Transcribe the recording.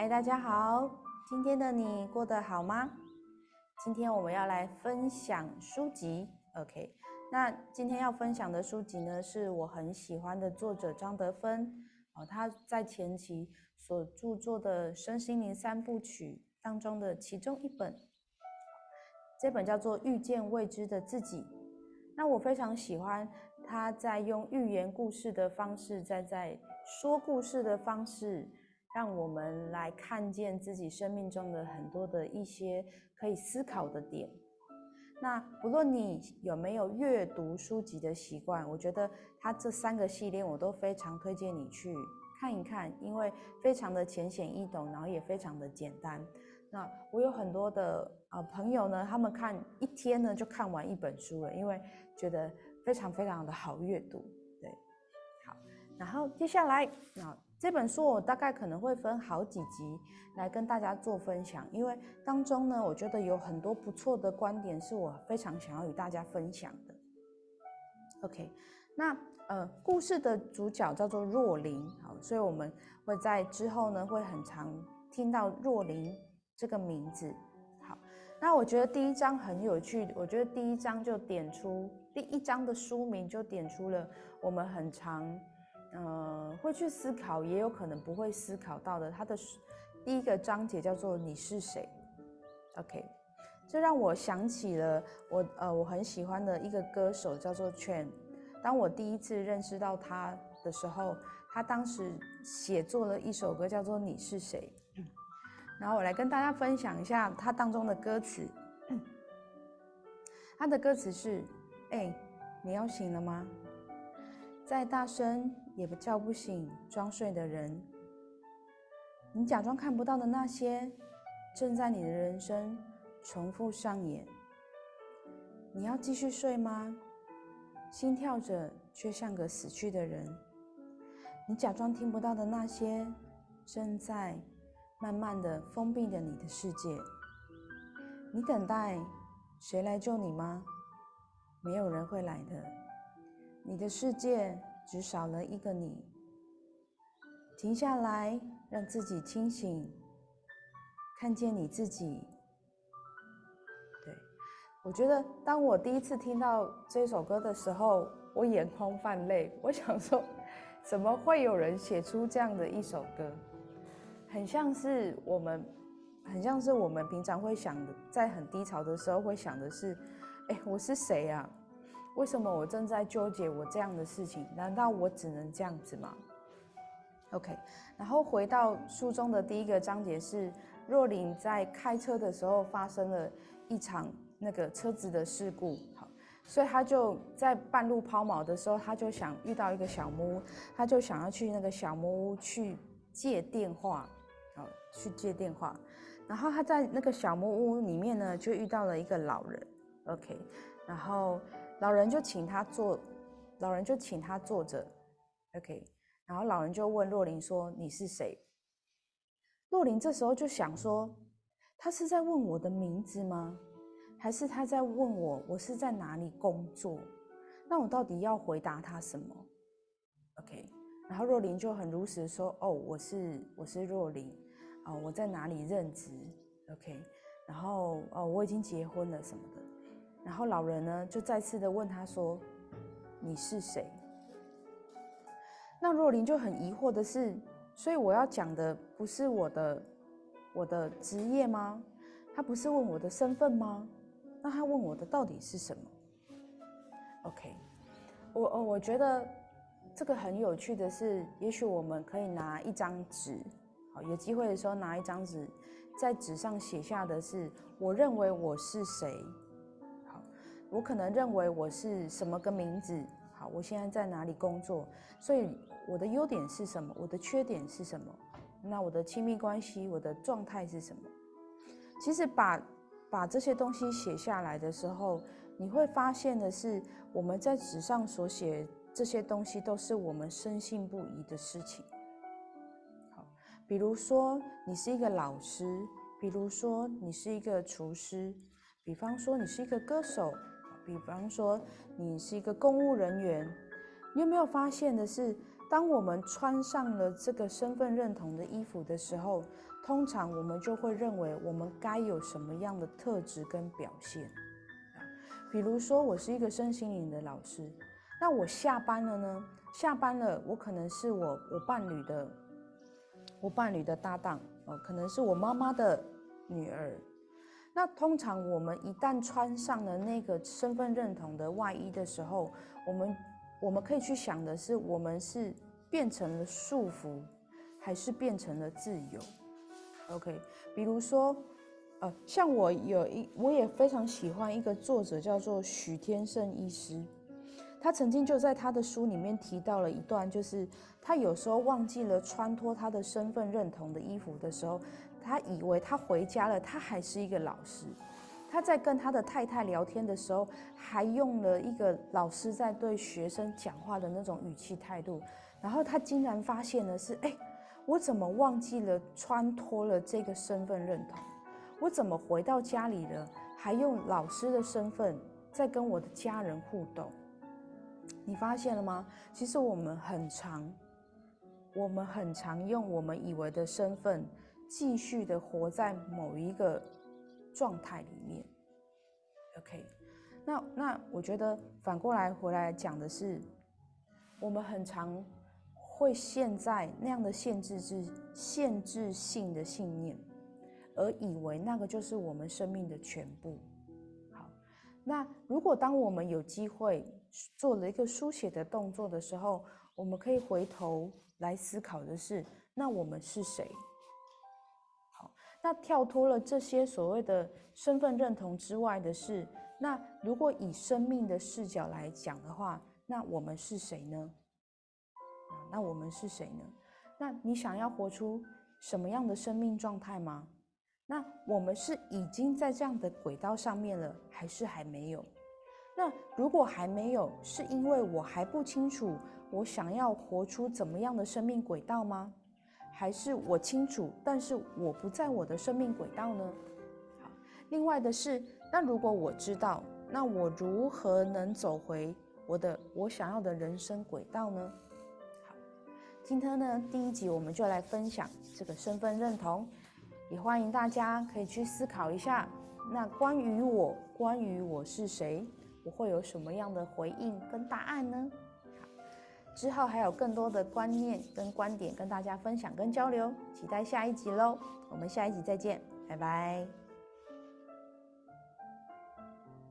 嗨，大家好，今天的你过得好吗？今天我们要来分享书籍，OK？那今天要分享的书籍呢，是我很喜欢的作者张德芬哦，他在前期所著作的身心灵三部曲当中的其中一本，这本叫做《遇见未知的自己》。那我非常喜欢他在用寓言故事的方式，在在说故事的方式。让我们来看见自己生命中的很多的一些可以思考的点。那不论你有没有阅读书籍的习惯，我觉得它这三个系列我都非常推荐你去看一看，因为非常的浅显易懂，然后也非常的简单。那我有很多的啊朋友呢，他们看一天呢就看完一本书了，因为觉得非常非常的好阅读。对，好，然后接下来那。这本书我大概可能会分好几集来跟大家做分享，因为当中呢，我觉得有很多不错的观点是我非常想要与大家分享的。OK，那呃，故事的主角叫做若琳，好，所以我们会在之后呢会很常听到若琳这个名字。好，那我觉得第一章很有趣，我觉得第一章就点出第一章的书名就点出了我们很常。呃，会去思考，也有可能不会思考到的。它的第一个章节叫做“你是谁”。OK，这让我想起了我呃我很喜欢的一个歌手，叫做 Chen。当我第一次认识到他的时候，他当时写作了一首歌，叫做“你是谁”。然后我来跟大家分享一下他当中的歌词。他的歌词是：“哎，你要醒了吗？再大声。”也不叫不醒装睡的人。你假装看不到的那些，正在你的人生重复上演。你要继续睡吗？心跳着却像个死去的人。你假装听不到的那些，正在慢慢的封闭着你的世界。你等待谁来救你吗？没有人会来的。你的世界。只少了一个你，停下来，让自己清醒，看见你自己。对我觉得，当我第一次听到这首歌的时候，我眼眶泛泪。我想说，怎么会有人写出这样的一首歌？很像是我们，很像是我们平常会想的，在很低潮的时候会想的是：哎，我是谁啊？为什么我正在纠结我这样的事情？难道我只能这样子吗？OK，然后回到书中的第一个章节是若琳在开车的时候发生了一场那个车子的事故，好，所以他就在半路抛锚的时候，他就想遇到一个小木屋，他就想要去那个小木屋去借电话，好，去借电话，然后他在那个小木屋里面呢，就遇到了一个老人，OK，然后。老人就请他坐，老人就请他坐着，OK。然后老人就问若琳说：“你是谁？”若琳这时候就想说：“他是在问我的名字吗？还是他在问我我是在哪里工作？那我到底要回答他什么？”OK。然后若琳就很如实说：“哦，我是我是若琳，啊，我在哪里任职？OK。然后哦，我已经结婚了什么的。”然后老人呢，就再次的问他说：“你是谁？”那若琳就很疑惑的是：“所以我要讲的不是我的我的职业吗？他不是问我的身份吗？那他问我的到底是什么？”OK，我哦，我觉得这个很有趣的是，也许我们可以拿一张纸，好，有机会的时候拿一张纸，在纸上写下的是：“我认为我是谁。”我可能认为我是什么个名字？好，我现在在哪里工作？所以我的优点是什么？我的缺点是什么？那我的亲密关系，我的状态是什么？其实把把这些东西写下来的时候，你会发现的是，我们在纸上所写这些东西，都是我们深信不疑的事情。好，比如说你是一个老师，比如说你是一个厨师，比方说你是一个歌手。比方说，你是一个公务人员，你有没有发现的是，当我们穿上了这个身份认同的衣服的时候，通常我们就会认为我们该有什么样的特质跟表现。比如说，我是一个身心灵的老师，那我下班了呢？下班了，我可能是我我伴侣的，我伴侣的搭档哦，可能是我妈妈的女儿。那通常我们一旦穿上了那个身份认同的外衣的时候，我们我们可以去想的是，我们是变成了束缚，还是变成了自由？OK，比如说，呃，像我有一，我也非常喜欢一个作者叫做许天胜医师，他曾经就在他的书里面提到了一段，就是他有时候忘记了穿脱他的身份认同的衣服的时候。他以为他回家了，他还是一个老师。他在跟他的太太聊天的时候，还用了一个老师在对学生讲话的那种语气态度。然后他竟然发现的是：哎，我怎么忘记了穿脱了这个身份认同？我怎么回到家里了，还用老师的身份在跟我的家人互动？你发现了吗？其实我们很常，我们很常用我们以为的身份。继续的活在某一个状态里面，OK，那那我觉得反过来回来讲的是，我们很常会陷在那样的限制制限制性的信念，而以为那个就是我们生命的全部。好，那如果当我们有机会做了一个书写的动作的时候，我们可以回头来思考的是，那我们是谁？那跳脱了这些所谓的身份认同之外的事，那如果以生命的视角来讲的话，那我们是谁呢？那我们是谁呢？那你想要活出什么样的生命状态吗？那我们是已经在这样的轨道上面了，还是还没有？那如果还没有，是因为我还不清楚我想要活出怎么样的生命轨道吗？还是我清楚，但是我不在我的生命轨道呢？好，另外的是，那如果我知道，那我如何能走回我的我想要的人生轨道呢？好，今天呢第一集我们就来分享这个身份认同，也欢迎大家可以去思考一下，那关于我，关于我是谁，我会有什么样的回应跟答案呢？之后还有更多的观念跟观点跟大家分享跟交流，期待下一集喽！我们下一集再见，拜拜。